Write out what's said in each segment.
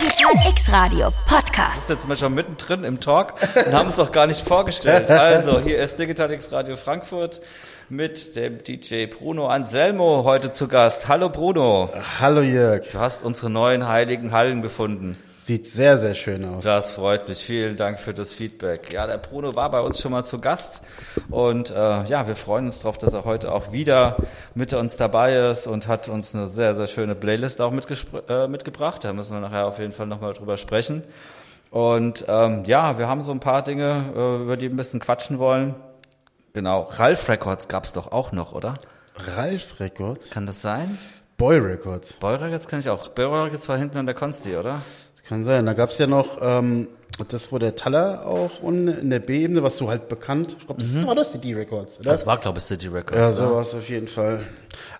Digital X Radio Podcast. Jetzt sind wir schon mittendrin im Talk und haben uns doch gar nicht vorgestellt. Also, hier ist Digital X Radio Frankfurt mit dem DJ Bruno Anselmo heute zu Gast. Hallo Bruno. Hallo Jörg. Du hast unsere neuen heiligen Hallen gefunden. Sieht sehr, sehr schön aus. Das freut mich. Vielen Dank für das Feedback. Ja, der Bruno war bei uns schon mal zu Gast und äh, ja, wir freuen uns darauf, dass er heute auch wieder mit uns dabei ist und hat uns eine sehr, sehr schöne Playlist auch äh, mitgebracht. Da müssen wir nachher auf jeden Fall nochmal drüber sprechen. Und ähm, ja, wir haben so ein paar Dinge, äh, über die wir ein bisschen quatschen wollen. Genau, Ralf Records gab's doch auch noch, oder? Ralf Records? Kann das sein? Boy Records. Boy Records kann ich auch. Boy Records war hinten an der Consti, oder? Kann sein. Da gab's ja noch ähm, das, der Taller auch unten in der B-Ebene, was so halt bekannt. Ich glaube, das mhm. war das City Records, oder? Das war, glaube ich, City Records. Ja, sowas ja. auf jeden Fall.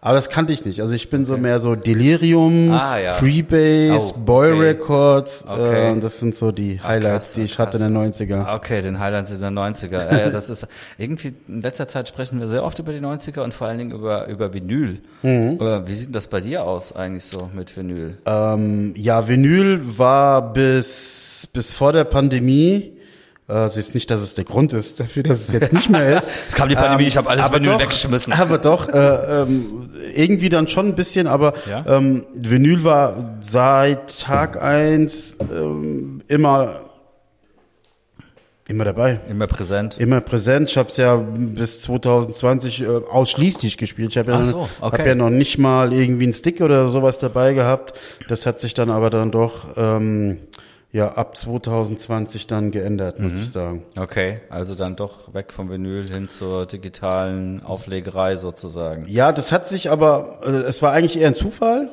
Aber das kannte ich nicht. Also ich bin okay. so mehr so Delirium, ah, ja. Freebase, oh, Boy okay. Records. Okay. Äh, das sind so die Highlights, krass, die ich krass. hatte in den 90er. Okay, den Highlights in den 90er. äh, das ist irgendwie in letzter Zeit sprechen wir sehr oft über die 90er und vor allen Dingen über, über Vinyl. Mhm. Wie sieht das bei dir aus eigentlich so mit Vinyl? Ähm, ja, Vinyl war bis, bis vor der Pandemie also ist nicht, dass es der Grund ist dafür, dass es jetzt nicht mehr ist. es kam die Pandemie, ähm, ich habe alles Vinyl doch, weggeschmissen. Aber doch, äh, ähm, irgendwie dann schon ein bisschen, aber ja? ähm, Vinyl war seit Tag eins ähm, immer Immer dabei. Immer präsent. Immer präsent. Ich habe es ja bis 2020 äh, ausschließlich gespielt. Ich habe ja, so, okay. hab ja noch nicht mal irgendwie einen Stick oder sowas dabei gehabt. Das hat sich dann aber dann doch ähm, ja ab 2020 dann geändert, muss mhm. ich sagen. Okay, also dann doch weg vom Vinyl hin zur digitalen Auflegerei sozusagen. Ja, das hat sich aber, äh, es war eigentlich eher ein Zufall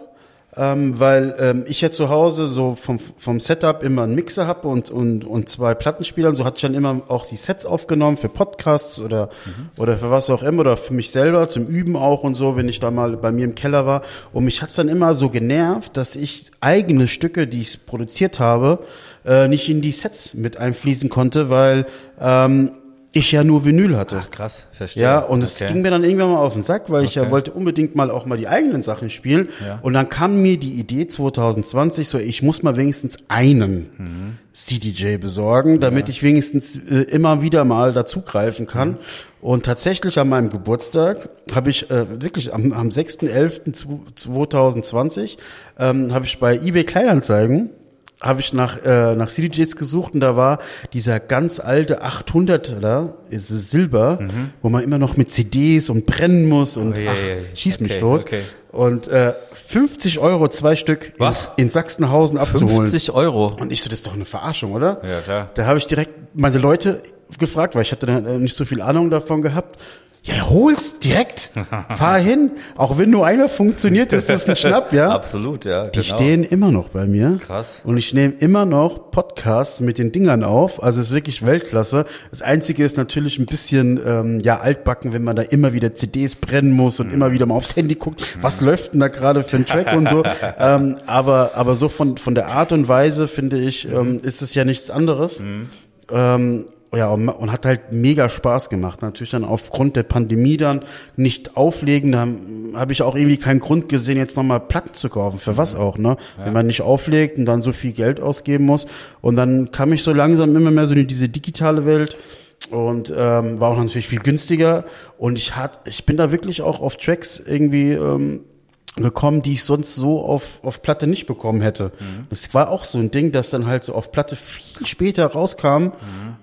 ähm, weil ähm, ich ja zu Hause so vom, vom Setup immer einen Mixer habe und, und, und zwei Plattenspieler. Und so hatte ich dann immer auch die Sets aufgenommen für Podcasts oder, mhm. oder für was auch immer oder für mich selber zum Üben auch und so, wenn ich da mal bei mir im Keller war. Und mich hat's dann immer so genervt, dass ich eigene Stücke, die ich produziert habe, äh, nicht in die Sets mit einfließen konnte, weil ähm, ich ja nur Vinyl hatte. Ach, krass, verstehe. Ja, und es okay. ging mir dann irgendwann mal auf den Sack, weil ich ja wollte unbedingt mal auch mal die eigenen Sachen spielen. Ja. Und dann kam mir die Idee 2020 so, ich muss mal wenigstens einen mhm. CDJ besorgen, damit ja. ich wenigstens äh, immer wieder mal dazugreifen kann. Mhm. Und tatsächlich an meinem Geburtstag habe ich äh, wirklich am, am 6.11.2020 ähm, habe ich bei eBay Kleinanzeigen habe ich nach, äh, nach CDJs gesucht und da war dieser ganz alte 800 da, ist so Silber, mhm. wo man immer noch mit CDs und brennen muss und oh, yeah, ach, schieß okay, mich tot. Okay. Und äh, 50 Euro zwei Stück Was? In, in Sachsenhausen abzuholen. 50 Euro? Und ich so, das ist doch eine Verarschung, oder? Ja, klar. Da habe ich direkt meine Leute gefragt, weil ich hatte dann nicht so viel Ahnung davon gehabt. Ja, hol's direkt. Fahr hin. Auch wenn nur einer funktioniert, ist das ein Schnapp, ja? Absolut, ja. Die genau. stehen immer noch bei mir. Krass. Und ich nehme immer noch Podcasts mit den Dingern auf. Also es ist wirklich Weltklasse. Das Einzige ist natürlich ein bisschen ähm, ja altbacken, wenn man da immer wieder CDs brennen muss und mhm. immer wieder mal aufs Handy guckt, mhm. was läuft denn da gerade für ein Track und so. ähm, aber aber so von von der Art und Weise finde ich, ähm, mhm. ist es ja nichts anderes. Mhm. Ähm, ja, und, hat halt mega Spaß gemacht. Natürlich dann aufgrund der Pandemie dann nicht auflegen, da habe ich auch irgendwie keinen Grund gesehen, jetzt nochmal Platten zu kaufen. Für was auch, ne? Ja. Wenn man nicht auflegt und dann so viel Geld ausgeben muss. Und dann kam ich so langsam immer mehr so in diese digitale Welt und ähm, war auch natürlich viel günstiger. Und ich hat, ich bin da wirklich auch auf Tracks irgendwie ähm, gekommen, die ich sonst so auf, auf Platte nicht bekommen hätte. Mhm. Das war auch so ein Ding, das dann halt so auf Platte viel später rauskam mhm.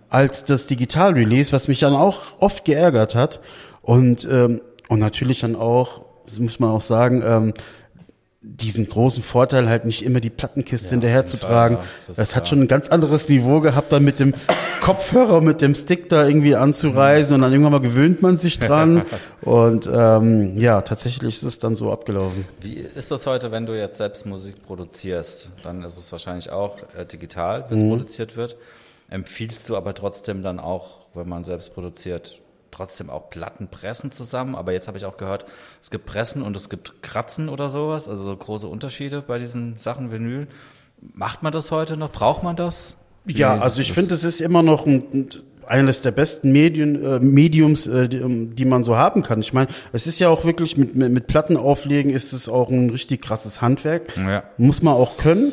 als das Digital-Release, was mich dann auch oft geärgert hat. Und, ähm, und natürlich dann auch, das muss man auch sagen, ähm, diesen großen Vorteil halt nicht immer die Plattenkiste ja, hinterher zu tragen. Ja, das, das hat schon ein ganz anderes Niveau gehabt, dann mit dem Kopfhörer, mit dem Stick da irgendwie anzureisen und dann irgendwann mal gewöhnt man sich dran und ähm, ja, tatsächlich ist es dann so abgelaufen. Wie ist das heute, wenn du jetzt selbst Musik produzierst? Dann ist es wahrscheinlich auch äh, digital, es mhm. produziert wird. Empfiehlst du aber trotzdem dann auch, wenn man selbst produziert, trotzdem auch Platten pressen zusammen, aber jetzt habe ich auch gehört, es gibt Pressen und es gibt Kratzen oder sowas, also so große Unterschiede bei diesen Sachen Vinyl. Macht man das heute noch? Braucht man das? Wie ja, also ich finde, es ist immer noch ein, eines der besten Medien, äh, Mediums, äh, die, ähm, die, man so haben kann. Ich meine, es ist ja auch wirklich mit, mit, mit Platten auflegen ist es auch ein richtig krasses Handwerk. Ja. Muss man auch können.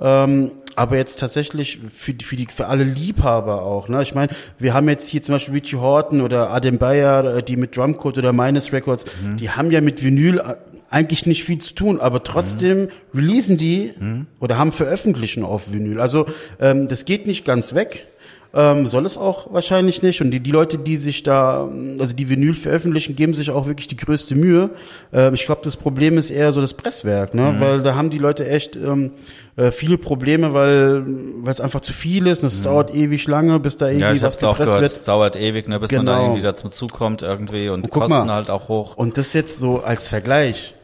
Ähm, aber jetzt tatsächlich für die, für die für alle Liebhaber auch. Ne? Ich meine, wir haben jetzt hier zum Beispiel Richie Horton oder Adem Bayer, äh, die mit Drumcode oder Minus Records, Mhm. die haben ja mit Vinyl äh, eigentlich nicht viel zu tun, aber trotzdem releasen die Mhm. oder haben veröffentlichen auf Vinyl. Also ähm, das geht nicht ganz weg. Ähm, soll es auch wahrscheinlich nicht. Und die, die Leute, die sich da, also die Vinyl veröffentlichen, geben sich auch wirklich die größte Mühe. Ähm, ich glaube, das Problem ist eher so das Presswerk, Mhm. ne? Weil da haben die Leute echt ähm, äh, viele Probleme, weil weil es einfach zu viel ist. Und es dauert ewig lange, bis da irgendwie Mhm. Ja, ich was auch gepresst gehört, wird. es dauert ewig, ne, bis man da Genau. irgendwie dazu zukommt irgendwie und, die guck Kosten mal. halt auch hoch. Und das jetzt so als Vergleich,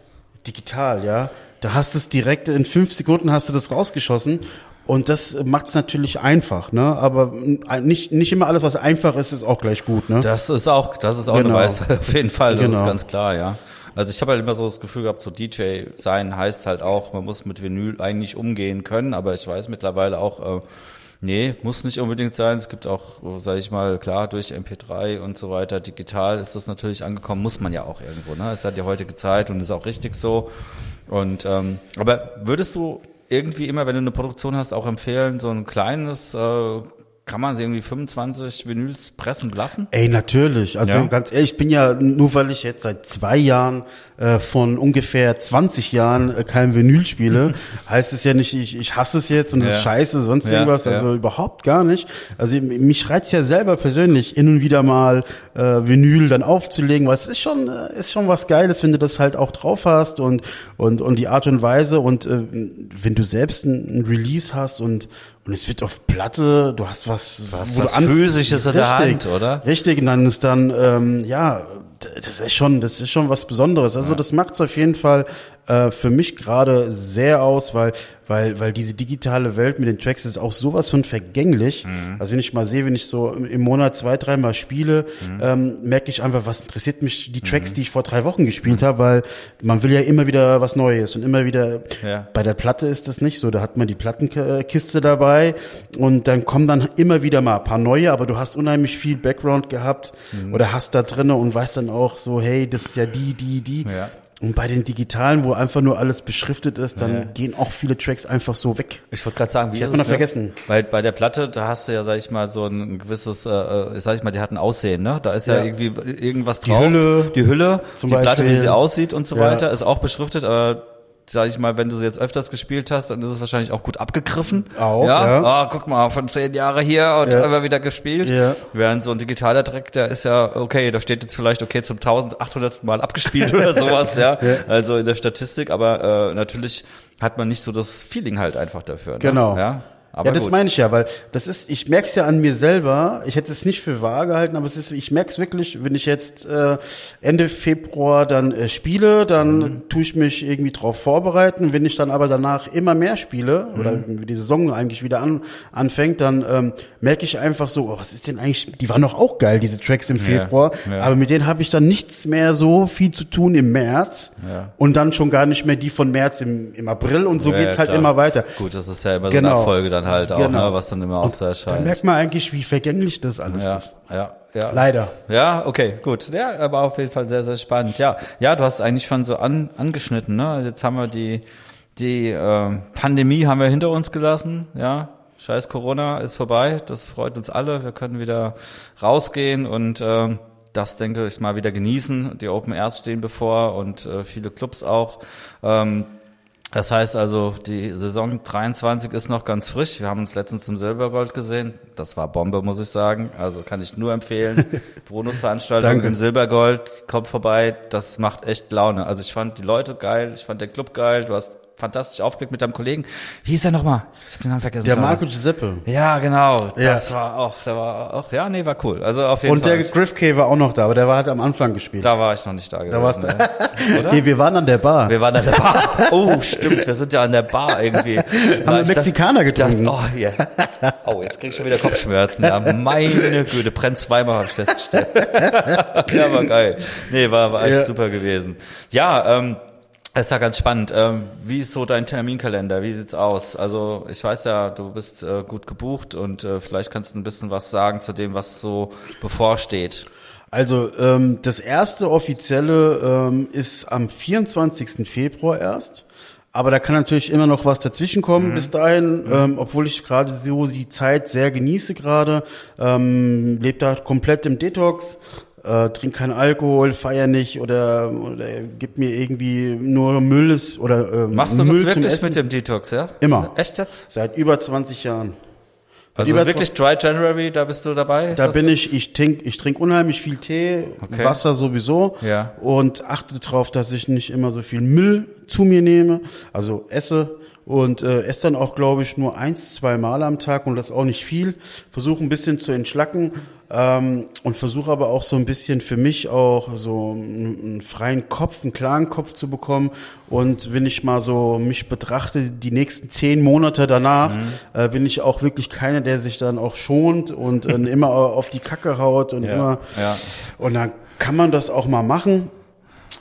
digital, ja, da hast du es direkt in fünf Sekunden hast du das rausgeschossen. Und das macht es natürlich einfach, ne? Aber nicht, nicht immer alles, was einfach ist, ist auch gleich gut, ne? Das ist auch, das ist auch Genau. eine Weisheit, auf jeden Fall, das ist Genau. ganz klar, ja. Also ich habe halt immer so das Gefühl gehabt, so DJ sein heißt halt auch, man muss mit Vinyl eigentlich umgehen können, aber ich weiß mittlerweile auch, äh, nee, muss nicht unbedingt sein. Es gibt auch, sage ich mal, klar, durch MP3 und so weiter, digital ist das natürlich angekommen, muss man ja auch irgendwo, ne? Es hat die heutige Zeit und ist auch richtig so. Und ähm, aber würdest du irgendwie immer, wenn du eine Produktion hast, auch empfehlen, so ein kleines, äh, kann man irgendwie 25 Vinyls pressen lassen? Ey, natürlich. Also Ja. ganz ehrlich, ich bin ja, nur weil ich jetzt seit zwei Jahren äh, von ungefähr 20 Jahren äh, kein Vinyl spiele, heißt es ja nicht, ich, ich hasse es jetzt und es ist Ja. scheiße, sonst Ja, irgendwas. Also überhaupt gar nicht. Also mich reizt ja selber persönlich, hin und wieder mal äh, Vinyl dann aufzulegen, weil es ist schon, äh, ist schon was Geiles, wenn du das halt auch drauf hast und, und, und die Art und Weise und äh, wenn du selbst ein, ein Release hast und, und es wird auf Platte, du hast was, Was- wo du was anf- Physisches in der Hand, oder? Richtig, und dann ist dann, ähm, ja, das ist schon, das ist schon was Besonderes. Also das macht es auf jeden Fall äh, für mich gerade sehr aus, weil, weil, weil diese digitale Welt mit den Tracks ist auch sowas von vergänglich. Mhm. Also wenn ich mal sehe, wenn ich so im- Monat zwei, dreimal spiele, Mhm. ähm, merke ich einfach, was interessiert mich die Tracks, die ich vor drei Wochen gespielt habe, weil man will ja immer wieder was Neues und immer wieder. Ja. Bei der Platte ist das nicht so. Da hat man die Plattenkiste dabei und dann kommen dann immer wieder mal ein paar neue, aber du hast unheimlich viel Background gehabt Mhm. oder hast da drinne und weißt dann auch so, hey, das ist ja die, die, die. Ja. Und bei den digitalen, wo einfach nur alles beschriftet ist, dann Ja. gehen auch viele Tracks einfach so weg. Ich wollte gerade sagen, wie Ich ist hab's noch es, ne? vergessen. Weil bei der Platte, da hast du ja, sag ich mal, so ein gewisses, äh, äh, sag ich mal, die hat ein Aussehen, ne? Da ist ja, Ja. irgendwie irgendwas drauf. Hülle die Hülle, zum die Platte, wie Beispiel. sie aussieht und so Ja. weiter, ist auch beschriftet, aber sag ich mal, wenn du sie jetzt öfters gespielt hast, dann ist es wahrscheinlich auch gut abgegriffen. Auch, ja. ja. Ah, guck mal, von zehn Jahre hier und Ja. immer wieder gespielt. Ja. Während so ein digitaler Track, der ist ja, okay, da steht jetzt vielleicht, okay, zum 1800. Mal abgespielt oder sowas, ja. Also in der Statistik, aber äh, natürlich hat man nicht so das Feeling halt einfach dafür. Ne? Genau. Ja, aber ja, das gut. meine ich ja, weil das ist, ich merke es ja an mir selber. Ich hätte es nicht für wahr gehalten, aber es ist, ich merke es wirklich, wenn ich jetzt äh, Ende Februar dann äh, spiele, dann Mhm. tue ich mich irgendwie drauf vorbereiten. Wenn ich dann aber danach immer mehr spiele oder Mhm. wenn die Saison eigentlich wieder an, anfängt, dann ähm, merke ich einfach so, oh, was ist denn eigentlich? Die waren doch auch geil, diese Tracks im Februar, ja. aber mit denen habe ich dann nichts mehr so viel zu tun im März Ja. und dann schon gar nicht mehr die von März im, im April und so Ja, geht's ja, halt klar. immer weiter. Gut, das ist ja immer so Genau. eine Abfolge dann halt auch, Genau. ne, was dann immer auch so Da erscheint. merkt man eigentlich, wie vergänglich das alles ja, ist. ja, ja. Leider. Ja, okay, gut. Ja, aber auf jeden Fall sehr, sehr spannend. Ja, ja, du hast eigentlich schon so an, angeschnitten, ne? Jetzt haben wir die, die ähm, Pandemie haben wir hinter uns gelassen, ja. Scheiß Corona ist vorbei, das freut uns alle. Wir können wieder rausgehen und ähm, das denke ich mal wieder genießen. Die Open Airs stehen bevor und äh, viele Clubs auch. Ähm, das heißt also, die Saison 23 ist noch ganz frisch. Wir haben uns letztens im Silbergold gesehen. Das war Bombe, muss ich sagen. Also kann ich nur empfehlen. Brunos Veranstaltung Danke. im Silbergold kommt vorbei. Das macht echt Laune. Also ich fand die Leute geil, ich fand den Club geil. Du hast fantastisch aufgelegt mit deinem Kollegen. Wie hieß er nochmal? Ich habe den Namen vergessen. Der gerade. Marco Giuseppe. Ja, genau. Ja. Das war auch, da war auch, ja, nee, war cool. Also auf jeden Und Fall. der Griff K war auch noch da, aber der war halt am Anfang gespielt. da war ich noch nicht da gewesen. warst du-? Oder? Nee, wir waren an der Bar. Wir waren an der Bar. Oh, stimmt, wir sind ja an der Bar irgendwie. wir Mexikaner getrunken. Das, oh, ja. oh, jetzt krieg ich schon wieder Kopfschmerzen. Ja, meine Güte, brennt zweimal, habe ich festgestellt. ja, war geil. Nee, war, war echt Ja. super gewesen. Ja, ähm, das ist ja ganz spannend. Ähm, wie ist so dein Terminkalender? Wie sieht's aus? Also ich weiß ja, du bist äh, gut gebucht und äh, vielleicht kannst du ein bisschen was sagen zu dem, was so bevorsteht. Also ähm, das erste offizielle ähm, ist am 24. Februar erst. Aber da kann natürlich immer noch was dazwischen kommen bis dahin, ähm, obwohl ich gerade so die Zeit sehr genieße gerade. Ähm, lebe da komplett im Detox, äh, trink keinen Alkohol, feier nicht oder, oder gib mir irgendwie nur Mülles oder äh, Machst du Müll das wirklich mit dem Detox, ja? Immer. Echt jetzt? Seit über 20 Jahren. Also Lieber wirklich Dry January, da bist du dabei? Da bin ist- ich, ich trink, ich trink unheimlich viel Tee, Okay. Wasser sowieso Ja. und achte darauf, dass ich nicht immer so viel Müll zu mir nehme, also esse und äh, esse dann auch, glaube ich, nur eins, zwei Mal am Tag und das auch nicht viel. Versuche ein bisschen zu entschlacken ähm, und versuche aber auch so ein bisschen für mich auch so einen, einen freien Kopf, einen klaren Kopf zu bekommen. Und wenn ich mal so mich betrachte, die nächsten zehn Monate danach, äh, bin ich auch wirklich keiner, der sich dann auch schont und äh, immer auf die Kacke haut und Ja, immer. ja. Und dann kann man das auch mal machen.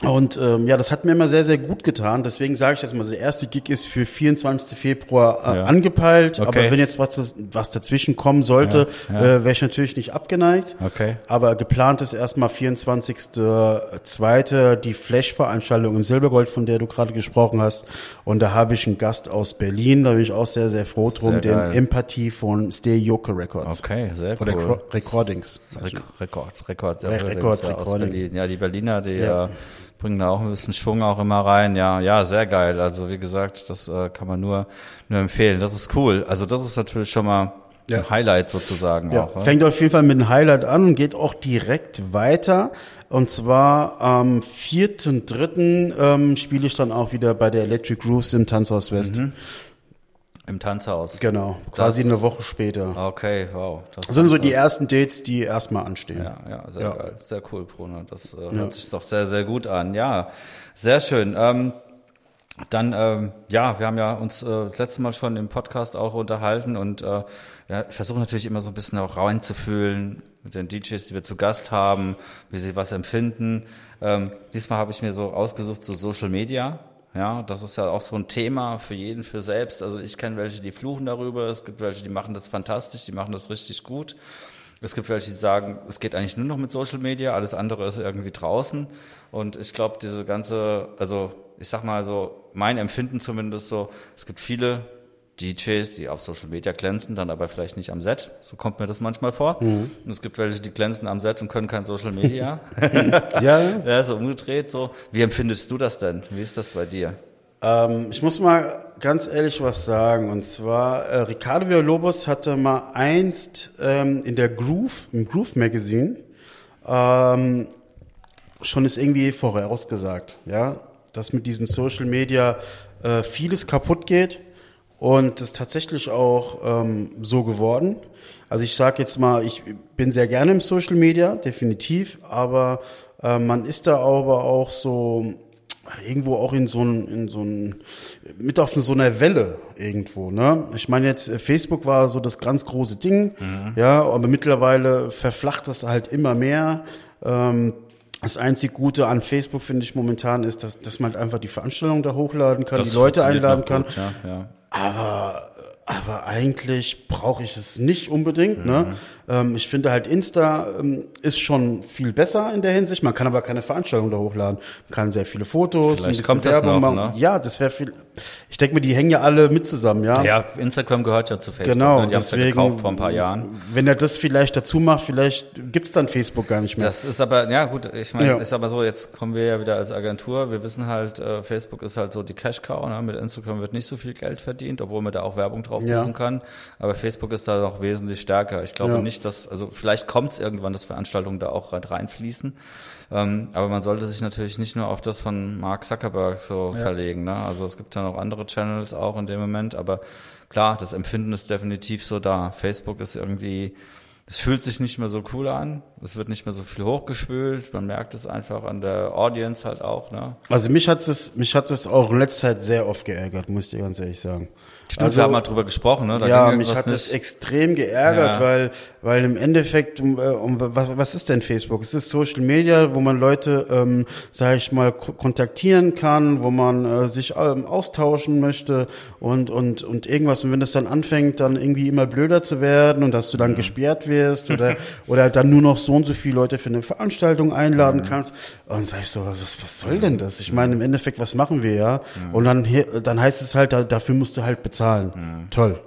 Und ähm, ja, das hat mir immer sehr, sehr gut getan. Deswegen sage ich das mal, der erste Gig ist für 24. Februar äh, Ja. angepeilt. Okay. Aber wenn jetzt was, was dazwischen kommen sollte, Ja, ja. Äh, wäre ich natürlich nicht abgeneigt. Okay. Aber geplant ist erstmal 24.2. die Flash-Veranstaltung im Silbergold, von der du gerade gesprochen hast. Und da habe ich einen Gast aus Berlin. Da bin ich auch sehr, sehr froh drum. Sehr den. Empathie von Stay Yoke Records. Okay, sehr Oder cool. Recordings. Rek Records, Records, ja, Re- Records, Records. Berlin. Ja, die Berliner, die Ja. Bringen da auch ein bisschen Schwung auch immer rein. Ja, ja, sehr geil. Also wie gesagt, das äh, kann man nur, nur empfehlen. Das ist cool. Also das ist natürlich schon mal Ja. ein Highlight sozusagen Ja, auch. fängt auf jeden Fall mit einem Highlight an und geht auch direkt weiter. Und zwar am 4.3. Ähm, spiele ich dann auch wieder bei der Electric Grooves im Tanzhaus West. Mhm. Im Tanzhaus. Genau, quasi Das- eine Woche später. Okay, wow. Das Das sind so die ersten Dates, die erstmal anstehen. Ja, ja, sehr Ja. geil. Sehr cool, Bruno. Das äh, hört sich doch sehr, sehr gut an. Ja, sehr schön. Ähm, dann, ähm, ja, wir haben ja uns äh, das letzte Mal schon im Podcast auch unterhalten und äh, ja, ich versuche natürlich immer so ein bisschen auch reinzufühlen mit den DJs, die wir zu Gast haben, wie sie was empfinden. Ähm, diesmal habe ich mir so ausgesucht, so Social Media. Ja, das ist ja auch so ein Thema für jeden für selbst. Also ich kenne welche, die fluchen darüber. Es gibt welche, die machen das fantastisch, die machen das richtig gut. Es gibt welche, die sagen, es geht eigentlich nur noch mit Social Media, alles andere ist irgendwie draußen. Und ich glaube, diese ganze, also ich sag mal so, mein Empfinden zumindest so, es gibt viele DJs, die auf Social Media glänzen, dann aber vielleicht nicht am Set. So kommt mir das manchmal vor. Und es gibt welche, die glänzen am Set und können kein Social Media. Ja, ja, so umgedreht so. Wie empfindest du das denn? Wie ist das bei dir? ähm, ich muss mal ganz ehrlich was sagen. Und zwar, äh, Ricardo Villalobos hatte mal einst ähm, in der Groove, im Groove Magazine, ähm, schon ist irgendwie vorausgesagt, ja, dass mit diesen Social Media äh, vieles kaputt geht und das ist tatsächlich auch ähm, so geworden. Also ich sage jetzt mal, ich bin sehr gerne im Social Media, definitiv, aber äh, man ist da aber auch so irgendwo auch in so ein, in so ein, mit auf so einer Welle irgendwo, ne? Ich meine jetzt, äh, Facebook war so das ganz große Ding, ja, aber mittlerweile verflacht das halt immer mehr. Ähm, das einzig Gute an Facebook finde ich momentan ist, dass, dass man halt einfach die Veranstaltung da hochladen kann, Das die Leute einladen noch kann. gut, Ja, ja. Aber, aber eigentlich brauche ich es nicht unbedingt. Mhm. Ne? Ähm, ich finde halt Insta ähm, ist schon viel besser in der Hinsicht. Man kann aber keine Veranstaltung da hochladen. Man kann sehr viele Fotos, Vielleicht kommt das noch, ne? Ja, das wäre viel. Ich denke mir, die hängen ja alle mit zusammen, ja. Ja, Instagram gehört ja zu Facebook. Genau, ne? Die haben es ja gekauft vor ein paar Jahren. wenn er das vielleicht dazu macht, vielleicht gibt's dann Facebook gar nicht mehr. Das ist aber, ja gut, ich meine, Ja. ist aber so, jetzt kommen wir ja wieder als Agentur, wir wissen halt, äh, Facebook ist halt so die Cash-Cow, ne? mit Instagram wird nicht so viel Geld verdient, obwohl man da auch Werbung drauf Ja. buchen kann, aber Facebook ist da noch wesentlich stärker. Ich glaube Ja. nicht, dass, also vielleicht kommt es irgendwann, dass Veranstaltungen da auch rein- reinfließen, ähm, aber man sollte sich natürlich nicht nur auf das von Mark Zuckerberg so verlegen, ne? also es gibt ja noch andere Channels auch in dem Moment, aber klar, das Empfinden ist definitiv so da. Facebook ist irgendwie, es fühlt sich nicht mehr so cool an. Es wird nicht mehr so viel hochgespült. Man merkt es einfach an der Audience halt auch, ne? Also mich hat es, mich hat es auch in letzter Zeit sehr oft geärgert, muss ich dir ganz ehrlich sagen. Stimmt, wir haben mal drüber gesprochen, ne? Da ja, mich hat es extrem geärgert, Ja. weil, weil im Endeffekt, um, äh, um, was, was ist denn Facebook? Es ist Social Media, wo man Leute, ähm, sag ich mal, ko- kontaktieren kann, wo man äh, sich ähm, austauschen möchte und, und, und irgendwas. Und wenn das dann anfängt, dann irgendwie immer blöder zu werden und dass du dann gesperrt wirst oder, oder dann nur noch so und so viele Leute für eine Veranstaltung einladen kannst. Und dann sag ich so, was, was soll denn das? Ich meine, im Endeffekt, was machen wir ja? Und dann, dann heißt es halt, da- dafür musst du halt bezahlen. Toll.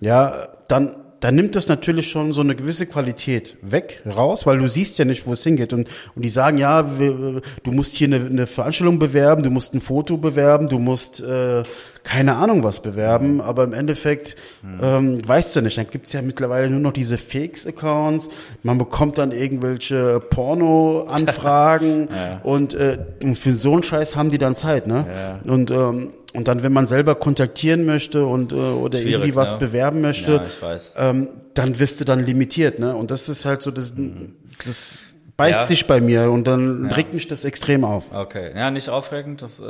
Ja, dann, dann nimmt das natürlich schon so eine gewisse Qualität weg, raus, weil du siehst ja nicht, wo es hingeht. Und, und die sagen, ja, wir, du musst hier eine, eine Veranstaltung bewerben, du musst ein Foto bewerben, du musst äh, keine Ahnung was bewerben, aber im Endeffekt ähm, weißt du nicht. Dann gibt's ja mittlerweile nur noch diese Fakes-Accounts, man bekommt dann irgendwelche Porno-Anfragen. Und, äh, und für so einen Scheiß haben die dann Zeit, ne? Und ähm, und dann, wenn man selber kontaktieren möchte und äh, oder Schwierig, irgendwie was ne? bewerben möchte, Ja, ich weiß. ähm, dann wirst du dann limitiert, ne? Und das ist halt so, das, das beißt Ja. sich bei mir und dann regt mich das extrem auf. Okay, ja, nicht aufregend, das äh,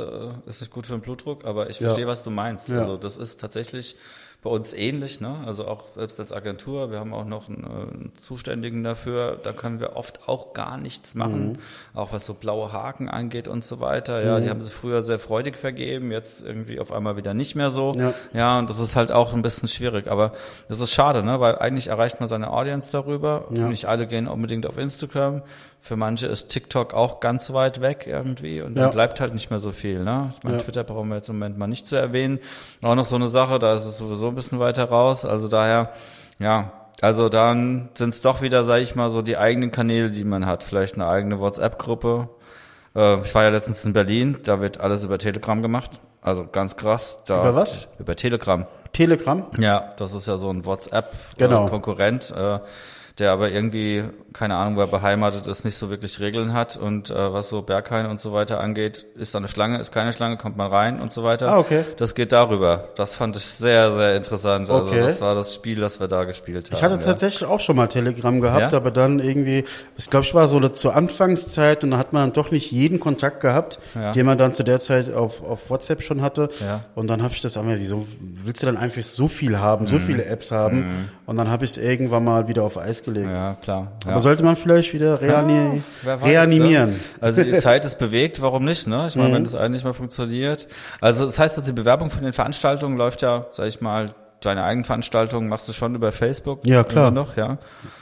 ist nicht gut für den Blutdruck, aber ich verstehe, was du meinst. Ja. Also das ist tatsächlich bei uns ähnlich, ne? Also auch selbst als Agentur, wir haben auch noch einen, äh, einen Zuständigen dafür, da können wir oft auch gar nichts machen, Mhm. auch was so blaue Haken angeht und so weiter. Ja, die haben sie früher sehr freudig vergeben, jetzt irgendwie auf einmal wieder nicht mehr so. Ja. Ja, und das ist halt auch ein bisschen schwierig, aber das ist schade, ne? Weil eigentlich erreicht man seine Audience darüber. Ja. Nicht alle gehen unbedingt auf Instagram. Für manche ist TikTok auch ganz weit weg irgendwie und dann Ja. bleibt halt nicht mehr so viel. Ne? Ich meine, Ja. Twitter brauchen wir jetzt im Moment mal nicht zu erwähnen. Auch noch so eine Sache, da ist es sowieso ein bisschen weiter raus. Also daher, ja, also dann sind es doch wieder, sage ich mal, so die eigenen Kanäle, die man hat. Vielleicht eine eigene WhatsApp-Gruppe. Äh, ich war ja letztens in Berlin, da wird alles über Telegram gemacht. Also ganz krass. Da, Über was? Über Telegram. Telegram? Ja, das ist ja so ein Genau. WhatsApp-Konkurrent, äh, der aber irgendwie, keine Ahnung, wo er beheimatet ist, nicht so wirklich Regeln hat. Und äh, was so Berghain und so weiter angeht, ist da eine Schlange, ist keine Schlange, kommt man rein und so weiter. Ah, okay. Das geht darüber. Das fand ich sehr, sehr interessant. Also Okay. das war das Spiel, das wir da gespielt haben. Ich hatte ja. tatsächlich auch schon mal Telegram gehabt, Ja? aber dann irgendwie, ich glaube, ich war so zur Anfangszeit und da hat man dann doch nicht jeden Kontakt gehabt, Ja. den man dann zu der Zeit auf, auf WhatsApp schon hatte. Und dann habe ich das einmal, wieso willst du dann einfach so viel haben, Mhm. so viele Apps haben? Und dann habe ich es irgendwann mal wieder auf Eis gelegt. Ja, klar. Ja. Aber sollte man vielleicht wieder reani Wer weiß, reanimieren? Ne? Also die Zeit ist bewegt, warum nicht? Ne? Ich Mhm. meine, wenn das eigentlich mal funktioniert. Also das heißt, dass die Bewerbung von den Veranstaltungen läuft ja, sag ich mal, deine eigenen Veranstaltungen machst du schon über Facebook. Ja, klar. Noch, ja.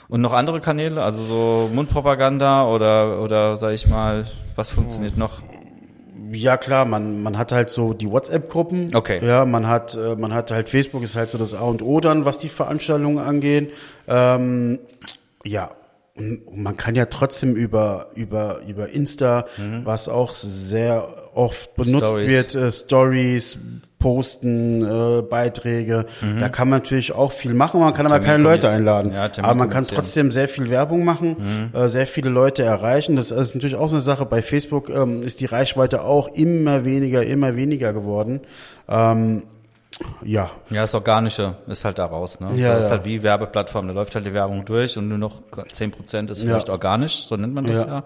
Und noch andere Kanäle, also so Mundpropaganda oder oder sag ich mal, was funktioniert Oh. noch? Ja klar, man, man hat halt so die WhatsApp-Gruppen. Okay. Ja, man hat, äh, man hat halt Facebook ist halt so das A und O dann, was die Veranstaltungen angeht. Ähm, ja. Und man kann ja trotzdem über, über, über Insta, was auch sehr oft benutzt Mhm. Stories. wird, äh, Stories, posten, äh, Beiträge. Da kann man natürlich auch viel machen, man kann aber Mhm. Termin keine Leute einladen. Ja, aber man kann trotzdem sehr viel Werbung machen, Mhm. äh, sehr viele Leute erreichen. Das ist natürlich auch so eine Sache. Bei Facebook ähm, ist die Reichweite auch immer weniger, immer weniger geworden. Ähm, ja, Ja, das Organische ist halt da raus, ne? Ja, das ist ja. halt wie Werbeplattform, da läuft halt die Werbung durch und nur noch 10% ist vielleicht Ja. organisch, so nennt man das Ja.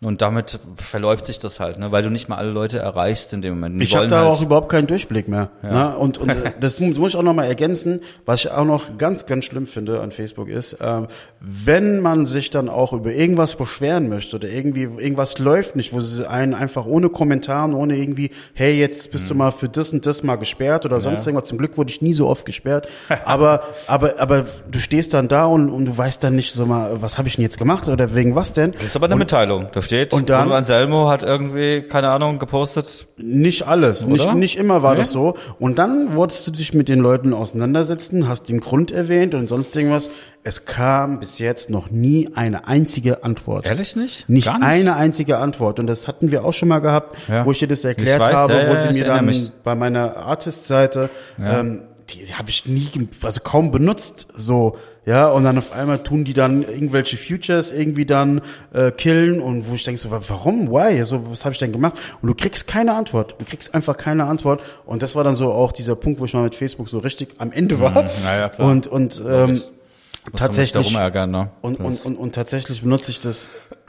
Ja. Und damit verläuft sich das halt, ne? weil du nicht mal alle Leute erreichst in dem Moment. Die ich habe da halt, auch überhaupt keinen Durchblick mehr. Ne? Und, und äh, das mu- muss ich auch noch mal ergänzen, was ich auch noch ganz, ganz schlimm finde an Facebook ist, ähm, wenn man sich dann auch über irgendwas beschweren möchte oder irgendwie irgendwas läuft nicht, wo sie einen einfach ohne Kommentaren, ohne irgendwie, hey, jetzt bist Mhm. du mal für das und das mal gesperrt oder sonst irgendwas. Zum Glück wurde ich nie so oft gesperrt. aber, aber, aber du stehst dann da und, und du weißt dann nicht so mal, was habe ich denn jetzt gemacht oder wegen was denn? Das ist aber eine Mitteilung. Da steht, und dann- Bruno Anselmo hat irgendwie, keine Ahnung, gepostet. Nicht alles, nicht, Oder? nicht immer war Nee? das so. Und dann wolltest du dich mit den Leuten auseinandersetzen, hast den Grund erwähnt und sonst irgendwas. Es kam bis jetzt noch nie eine einzige Antwort. Ehrlich nicht? Nicht, Gar nicht? eine einzige Antwort. Und das hatten wir auch schon mal gehabt, Ja. wo ich dir das erklärt weiß, habe, ja, wo ja, sie mir dann mich. bei meiner Artist-Seite, ähm, die habe ich nie, also kaum benutzt, so, ja, und dann auf einmal tun die dann irgendwelche Futures irgendwie dann äh, killen und wo ich denke so, wa- warum, why, so, was habe ich denn gemacht? Und du kriegst keine Antwort, du kriegst einfach keine Antwort und das war dann so auch dieser Punkt, wo ich mal mit Facebook so richtig am Ende war Mhm. na ja, klar. und und ähm, Muss tatsächlich darum ärgern, ne? und, und, und, und tatsächlich benutze ich das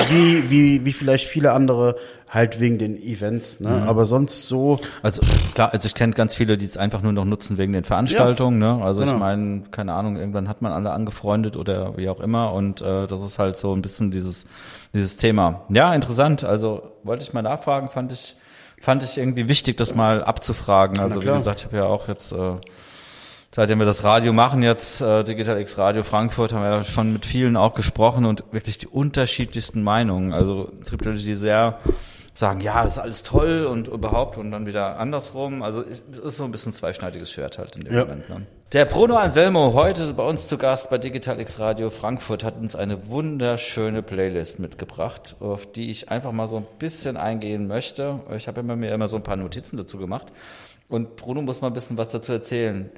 wie, wie, wie vielleicht viele andere halt wegen den Events, ne? Mhm. Aber sonst so, Also klar, also ich kenne ganz viele, die es einfach nur noch nutzen wegen den Veranstaltungen. Ne? Also ich genau. meine, keine Ahnung, irgendwann hat man alle angefreundet oder wie auch immer und äh, das ist halt so ein bisschen dieses dieses Thema. Ja, interessant. Also wollte ich mal nachfragen, fand ich fand ich irgendwie wichtig, das mal abzufragen. Also wie gesagt, ich habe ja auch jetzt äh, seitdem wir das Radio machen jetzt, äh, Digital X Radio Frankfurt, haben wir ja schon mit vielen auch gesprochen und wirklich die unterschiedlichsten Meinungen. Also es gibt Leute, die sehr sagen, ja, ist alles toll und überhaupt und dann wieder andersrum. Also es ist so ein bisschen zweischneidiges Schwert halt in dem Ja. Moment. Ne? Der Bruno Anselmo, heute bei uns zu Gast bei Digital X Radio Frankfurt, hat uns eine wunderschöne Playlist mitgebracht, auf die ich einfach mal so ein bisschen eingehen möchte. Ich habe immer mir immer so ein paar Notizen dazu gemacht. Und Bruno muss mal ein bisschen was dazu erzählen.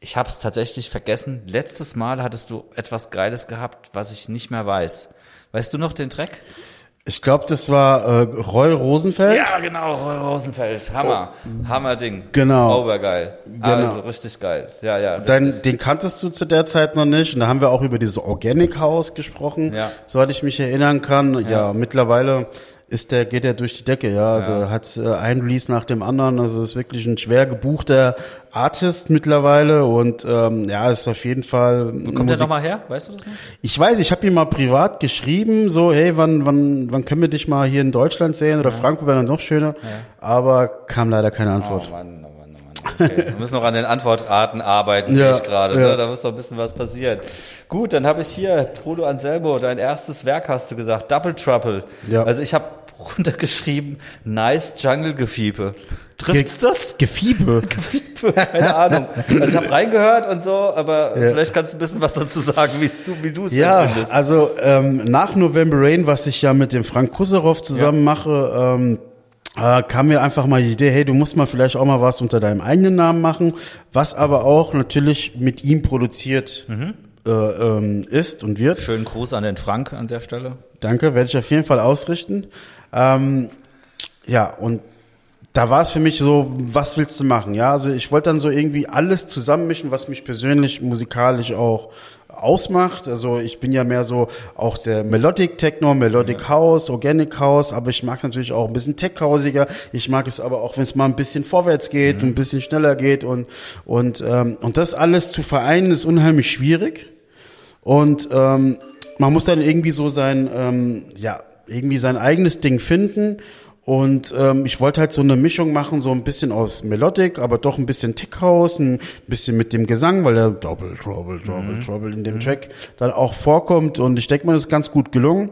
Ich habe es tatsächlich vergessen. Letztes Mal hattest du etwas Geiles gehabt, was ich nicht mehr weiß. Weißt du noch den Track? Ich glaube, das war äh, Roy Rosenfeld. Ja, genau, Roy Rosenfeld. Hammer. Hammer Ding. Genau. Obergeil. Also richtig geil. Ja, ja. Dein, den kanntest du zu der Zeit noch nicht. Und da haben wir auch über dieses Organic House gesprochen, Ja. soweit ich mich erinnern kann. Ja, mittlerweile ist der, geht er durch die Decke, ja. Also Ja. hat äh, ein Release nach dem anderen. Also ist wirklich ein schwer gebuchter Artist mittlerweile. Und ähm, ja, ist auf jeden Fall. Wo kommt der nochmal her? Weißt du das noch? Ich weiß, ich habe ihm mal privat geschrieben, so, hey, wann, wann, wann können wir dich mal hier in Deutschland sehen? Oder Frankfurt wäre dann noch schöner. Aber kam leider keine Antwort. Oh Mann, oh Mann. Okay. Wir müssen noch an den Antwortarten arbeiten, sehe Ja, ich gerade. ja. Ne? Da muss noch ein bisschen was passieren. Gut, dann habe ich hier, Bruno Anselmo, dein erstes Werk hast du gesagt, Double Trouble. Ja. Also ich habe runtergeschrieben, nice Jungle-Gefiepe. Trifft's das? Gefiebe. Gefiepe, keine Ahnung. Also ich habe reingehört und so, aber vielleicht kannst du ein bisschen was dazu sagen, wie du es Ja, empfindest. also ähm, nach November Rain, was ich ja mit dem Frank Kusserov zusammen mache, ähm, äh, kam mir einfach mal die Idee, hey, du musst mal vielleicht auch mal was unter deinem eigenen Namen machen, was aber auch natürlich mit ihm produziert äh, ähm, ist und wird. Schönen Gruß an den Frank an der Stelle. Danke, werde ich auf jeden Fall ausrichten. Ähm, ja, und da war es für mich so, was willst du machen? Ja, also ich wollte dann so irgendwie alles zusammenmischen, was mich persönlich musikalisch auch ausmacht. Also ich bin ja mehr so auch der Melodic Techno, Melodic House, Organic House, aber ich mag natürlich auch ein bisschen Tech-Hausiger. Ich mag es aber auch, wenn es mal ein bisschen vorwärts geht und ein bisschen schneller geht und und ähm, und das alles zu vereinen ist unheimlich schwierig. Und ähm, man muss dann irgendwie so sein, ähm, ja, irgendwie sein eigenes Ding finden. Und ähm, ich wollte halt so eine Mischung machen, so ein bisschen aus Melodic, aber doch ein bisschen Tech House, ein bisschen mit dem Gesang, weil der Double Trouble, Trouble, Trouble in dem Track dann auch vorkommt. Und ich denke mal, das ist ganz gut gelungen.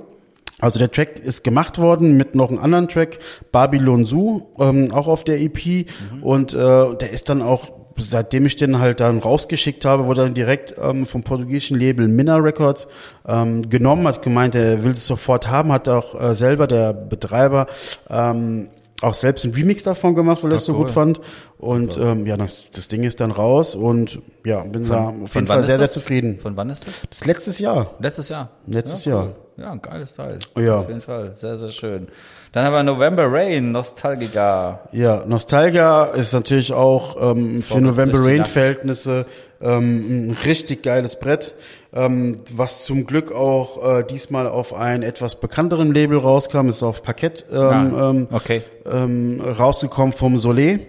Also der Track ist gemacht worden mit noch einem anderen Track, Babylon Zoo, ähm, auch auf der EP. Und äh, der ist dann auch, seitdem ich den halt dann rausgeschickt habe, wurde dann direkt ähm, vom portugiesischen Label Minna Records ähm, genommen, hat gemeint, er will es sofort haben, hat auch äh, selber der Betreiber ähm, auch selbst einen Remix davon gemacht, weil er es so cool. gut fand. Und ähm, ja, das, das Ding ist dann raus und ja, bin da auf jeden Fall sehr, sehr zufrieden. Von wann ist das? Das letztes Jahr. Letztes Jahr. Letztes ja, Jahr. cool. Ja, ein geiles Teil. Ja. Auf jeden Fall. Sehr, sehr schön. Dann haben wir November Rain, Nostalgica. Ja, Nostalgia ist natürlich auch ähm, für November durch die Rain Nacht. Verhältnisse ähm, ein richtig geiles Brett, ähm, was zum Glück auch äh, diesmal auf ein etwas bekannteren Label rauskam, ist auf Parkett ähm, Ah, ähm, okay. ähm, rausgekommen vom Soleil.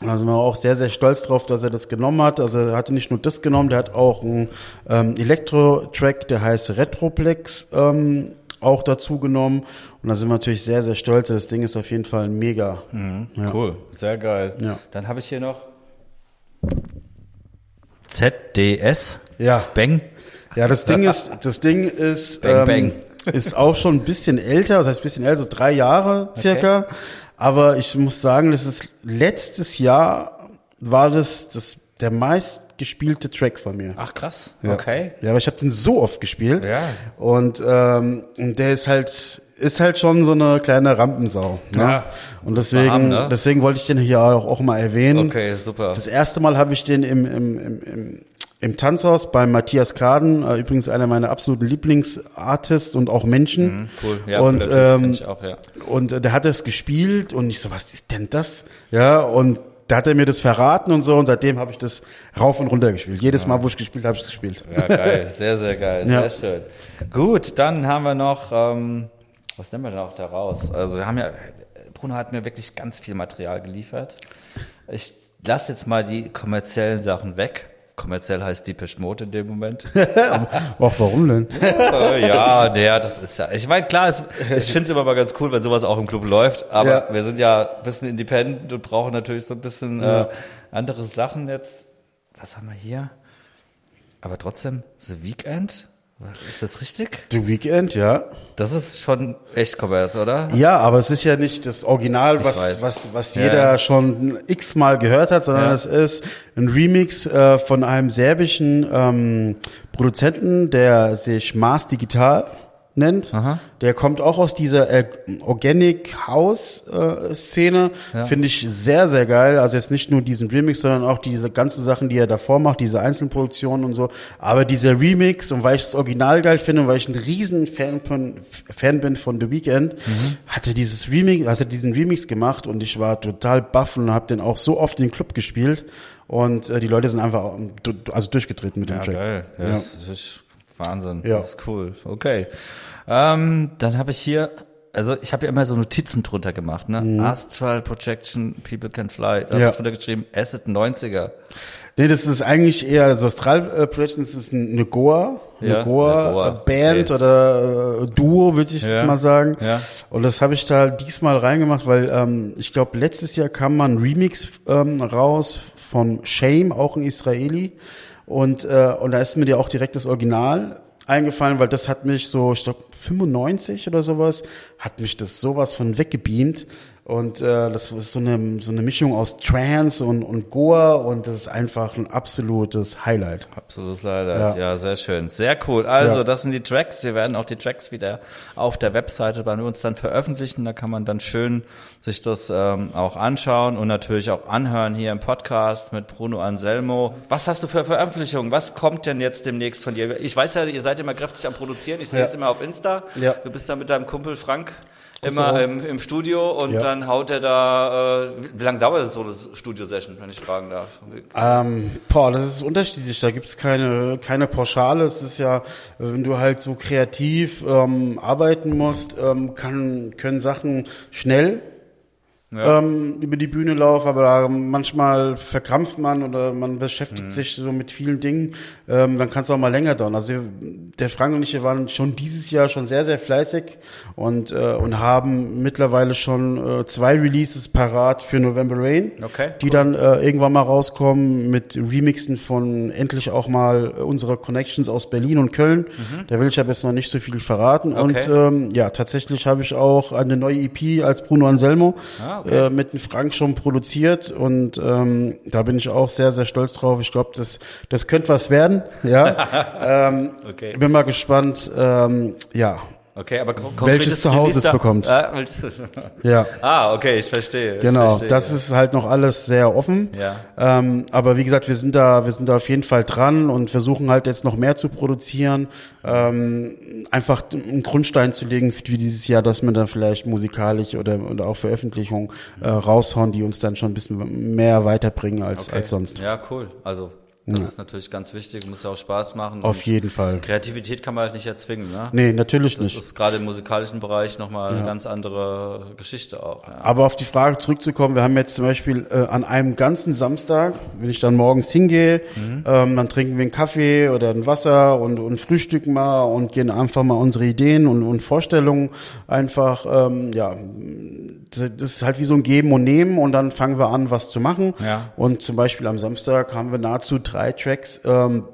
Da sind wir auch sehr, sehr stolz drauf, dass er das genommen hat. Also er hatte nicht nur das genommen, der hat auch einen ähm, Elektro-Track, der heißt Retroplex, ähm, auch dazu genommen. Und da sind wir natürlich sehr, sehr stolz. Das Ding ist auf jeden Fall mega. Ja. Cool. Sehr geil. Ja. Dann habe ich hier noch ZDS. Ja. Bang. Ja, das Ding ist, das Ding ist, Bang, ähm, ist auch schon ein bisschen älter, das heißt ein bisschen älter, so drei Jahre circa. Aber ich muss sagen, das ist letztes Jahr war das, das der meistgespielte Track von mir. Ach krass. Ja. Okay. Ja, aber ich habe den so oft gespielt. Ja. Und, ähm, und der ist halt ist halt schon so eine kleine Rampensau. Ne? Ja. Und deswegen Warm, ne? deswegen wollte ich den hier auch, auch mal erwähnen. Okay, super. Das erste Mal habe ich den im, im, im, im, im Tanzhaus bei Matthias Kaden, äh, übrigens einer meiner absoluten Lieblingsartists und auch Menschen. Mhm, Cool. Ja, und Typ, ähm, auch, ja. und äh, der hat es gespielt und ich so, was ist denn das? Ja, und da hat er mir das verraten und so und seitdem habe ich das rauf und runter gespielt. Jedes Mal, wo ich gespielt habe, habe ich es gespielt. Ja, geil. Sehr, sehr geil. Ja. Sehr schön. Gut, dann haben wir noch, ähm, was nehmen wir denn auch da raus? Also wir haben ja, Bruno hat mir wirklich ganz viel Material geliefert. Ich lasse jetzt mal die kommerziellen Sachen weg. Kommerziell heißt Deepish Mode in dem Moment. Auch warum denn? Äh, ja, der, das ist ja. Ich meine, klar, es, ich finde es immer mal ganz cool, wenn sowas auch im Club läuft, aber Ja. wir sind ja ein bisschen independent und brauchen natürlich so ein bisschen äh, andere Sachen jetzt. was haben wir hier? Aber trotzdem, The Weekend? Ist das richtig? The Weekend, ja. Das ist schon echt Kommerz, oder? Ja, aber es ist ja nicht das Original, was, weiß. was, was jeder ja. schon x-mal gehört hat, sondern Ja. es ist ein Remix äh, von einem serbischen ähm, Produzenten, der sich Mars Digital nennt. Aha. Der kommt auch aus dieser äh, Organic House äh, Szene. Ja. Finde ich sehr, sehr geil. Also jetzt nicht nur diesen Remix, sondern auch diese ganzen Sachen, die er davor macht, diese Einzelproduktionen und so. Aber dieser Remix und weil ich das Original geil finde und weil ich ein riesen Fan, von, Fan bin von The Weeknd, Mhm. hatte dieses Remix, also diesen Remix gemacht und ich war total baff und habe den auch so oft in den Club gespielt. Und äh, die Leute sind einfach ähm, also durchgetreten mit dem Ja, Track. geil. Ja, Ja. Das ist Wahnsinn. Ja. Das ist cool. Okay. Ähm, dann habe ich hier, also ich habe ja immer so Notizen drunter gemacht, ne? Astral Projection, People Can Fly. Da habe Mhm. Ja. ich drunter geschrieben, Acid 90er. Nee, das ist eigentlich eher so Astral äh, Projections ist ein- eine Goa, eine Ja, Goa, Goa, Band okay. oder äh, Duo, würde ich Ja, mal sagen. ja. Und das habe ich da diesmal reingemacht, weil ähm, ich glaube, letztes Jahr kam mal ein Remix ähm, raus von Shame, auch ein Israeli. Und, äh, und da ist mir ja auch direkt das Original eingefallen, weil das hat mich so, ich glaube 95 oder sowas, hat mich das sowas von weggebeamt. Und äh, das ist so eine, so eine Mischung aus Trance und, und Goa und das ist einfach ein absolutes Highlight. Absolutes Highlight. Ja. Ja. sehr schön. Sehr cool. Also, Ja. das sind die Tracks. Wir werden auch die Tracks wieder auf der Webseite bei uns dann veröffentlichen. Da kann man dann schön sich das ähm, auch anschauen und natürlich auch anhören hier im Podcast mit Bruno Anselmo. Was hast du für Veröffentlichungen? Was kommt denn jetzt demnächst von dir? Ich weiß ja, ihr seid immer kräftig am Produzieren. Ich sehe Ja. es immer auf Insta. Ja. Du bist da mit deinem Kumpel Frank immer im, im Studio und Ja. dann haut er da, äh, wie, lange dauert denn so eine Studio-Session, wenn ich fragen darf? Ähm, boah, das ist unterschiedlich. Da gibt's keine, keine Pauschale. Es ist ja, wenn du halt so kreativ ähm, arbeiten musst, ähm, kann, können Sachen schnell Ja. ähm, über die Bühne laufen, aber da manchmal verkrampft man oder man beschäftigt Mhm. sich so mit vielen Dingen, ähm, dann kann es auch mal länger dauern. Also der Frank und ich wir waren schon dieses Jahr schon sehr, sehr fleißig und, äh, und haben mittlerweile schon äh, zwei Releases parat für November Rain, Okay, die dann äh, irgendwann mal rauskommen mit Remixen von endlich auch mal unserer Connections aus Berlin und Köln. Da will ich aber jetzt noch nicht so viel verraten. Und Mhm. Okay. ähm, ja, tatsächlich habe ich auch eine neue EP als Bruno Anselmo Ah, okay. äh, mit dem Frank schon produziert und ähm, da bin ich auch sehr, sehr stolz drauf. Ich glaube, das, das könnte was werden. Ja, ähm, Okay. bin mal gespannt. Ähm, ja, Okay, aber Welches Zuhause Release es bekommt. Ah, ja. ah, okay, ich verstehe. ich Genau, verstehe, das ja. ist halt noch alles sehr offen. Ja. Ähm, aber wie gesagt, wir sind da, wir sind da auf jeden Fall dran und versuchen halt jetzt noch mehr zu produzieren, ähm, einfach einen Grundstein zu legen für dieses Jahr, dass wir dann vielleicht musikalisch oder, oder auch Veröffentlichungen äh, raushauen, die uns dann schon ein bisschen mehr weiterbringen als, Okay. als sonst. Ja, cool. Also, das ist natürlich ganz wichtig, muss ja auch Spaß machen. Auf jeden Fall. Kreativität kann man halt nicht erzwingen, ne? Nee, natürlich Das nicht. ist gerade im musikalischen Bereich nochmal eine ganz andere Geschichte auch. Ja. Aber auf die Frage zurückzukommen, wir haben jetzt zum Beispiel äh, an einem ganzen Samstag, wenn ich dann morgens hingehe, Mhm. ähm, dann trinken wir einen Kaffee oder ein Wasser und, und frühstücken mal und gehen einfach mal unsere Ideen und, und Vorstellungen einfach, ähm, ja, das ist halt wie so ein Geben und Nehmen und dann fangen wir an, was zu machen. Ja. Und zum Beispiel am Samstag haben wir nahezu drei Tracks, ähm,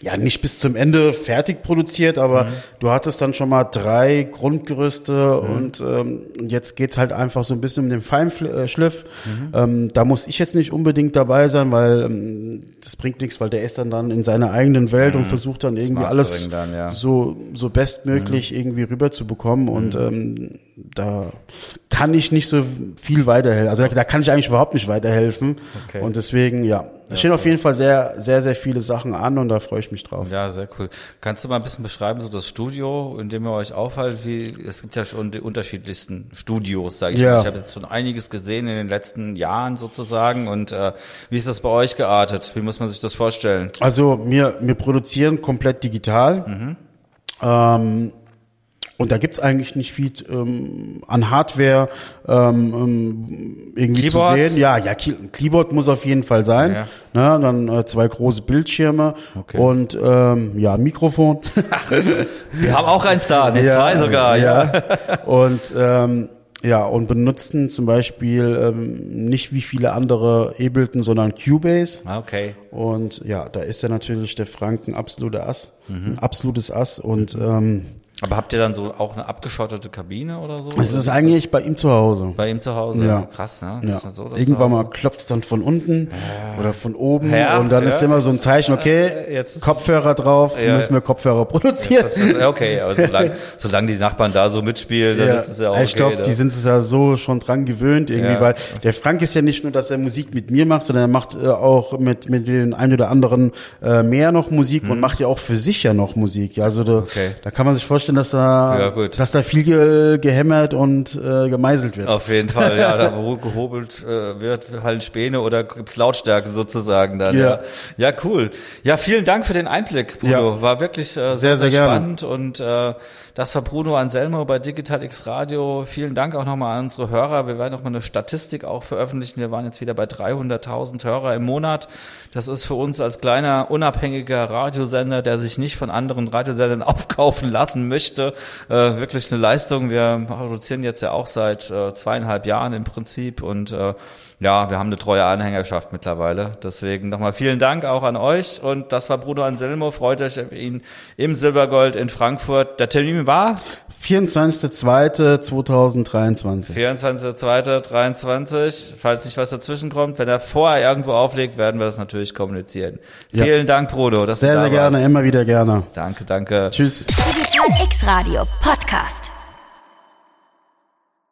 ja, nicht bis zum Ende fertig produziert, aber Mhm. du hattest dann schon mal drei Grundgerüste und ähm, jetzt geht's halt einfach so ein bisschen um den Feinschliff. Mhm. Ähm, da muss ich jetzt nicht unbedingt dabei sein, weil ähm, das bringt nichts, weil der ist dann dann in seiner eigenen Welt und versucht dann irgendwie alles Mhm. Dann, ja. Mhm. so so bestmöglich irgendwie rüberzubekommen und ähm, da kann ich nicht so viel weiterhelfen. Also da, da kann ich eigentlich überhaupt nicht weiterhelfen Okay. und deswegen ja, da stehen auf jeden Fall sehr sehr sehr viele Sachen an und da freue ich mich drauf. Ja, sehr cool. Kannst du mal ein bisschen beschreiben, so das Studio, in dem ihr euch aufhaltet? Wie, es gibt ja schon die unterschiedlichsten Studios, sage ich Ja. mal. Ich habe jetzt schon einiges gesehen in den letzten Jahren sozusagen. Und äh, wie ist das bei euch geartet? Wie muss man sich das vorstellen? Also wir, wir produzieren komplett digital. Mhm. Ähm, und da gibt's eigentlich nicht viel ähm, an Hardware ähm, ähm, irgendwie Keyboards? zu sehen. Ja, ja, Key Keyboard muss auf jeden Fall sein. Ja. Ne, dann äh, zwei große Bildschirme Okay. und ähm, ja, Mikrofon. Wir haben auch eins da, ne, zwei sogar, ja. Und ähm, Ja, und benutzten zum Beispiel ähm, nicht wie viele andere Ableton, sondern Cubase. Ah, Okay. Und ja, da ist ja natürlich der Frank ein absoluter Ass, Mhm. ein absolutes Ass. Und ähm, Aber habt ihr dann so auch eine abgeschottete Kabine oder so? es Oder ist wie eigentlich bei ihm zu Hause. bei ihm zu Hause. Ja. Krass, ne? Ja. ist dann so, Irgendwann zu mal klopft es dann von unten oder von oben Ja, und dann ja. ist immer so ein Zeichen, okay, Äh, jetzt ist- Kopfhörer drauf, Ja. müssen wir Kopfhörer produzieren. Das- das- Okay, aber solange, solange die Nachbarn da so mitspielen, dann ist es ja auch okay. ich glaube, ne? die sind es ja so schon dran gewöhnt irgendwie, Ja. weil der Frank ist ja nicht nur, dass er Musik mit mir macht, sondern er macht äh, auch mit mit den ein oder anderen äh, mehr noch Musik und macht ja auch für sich ja noch Musik. Ja, also da. Okay. da kann man sich vorstellen, dass da Ja, dass da viel ge gehämmert und äh, gemeißelt wird. Auf jeden Fall, ja, da wo gehobelt äh, wird, halt Späne oder gibt's Lautstärke sozusagen dann. Ja. ja, cool. Ja, vielen Dank für den Einblick, Bruno. Ja. War wirklich äh, sehr, Sehr, sehr, sehr gerne. spannend und äh, das war Bruno Anselmo bei Digital X Radio. Vielen Dank auch nochmal an unsere Hörer. Wir werden nochmal eine Statistik auch veröffentlichen. Wir waren jetzt wieder bei 300.000 Hörer im Monat. Das ist für uns als kleiner unabhängiger Radiosender, der sich nicht von anderen Radiosendern aufkaufen lassen möchte, äh, wirklich eine Leistung. Wir produzieren jetzt ja auch seit äh, zweieinhalb Jahren im Prinzip und äh, ja, wir haben eine treue Anhängerschaft mittlerweile. Deswegen nochmal vielen Dank auch an euch. Und das war Bruno Anselmo. Freut euch auf ihn im Silbergold in Frankfurt. Der Termin war 24.02.2023. 24.02.23. Falls nicht was dazwischen kommt, wenn er vorher irgendwo auflegt, werden wir das natürlich kommunizieren. Ja. Vielen Dank, Bruno. Dass Sehr, du da sehr gerne, warst. immer wieder gerne. Danke, danke. Tschüss. Radio Podcast.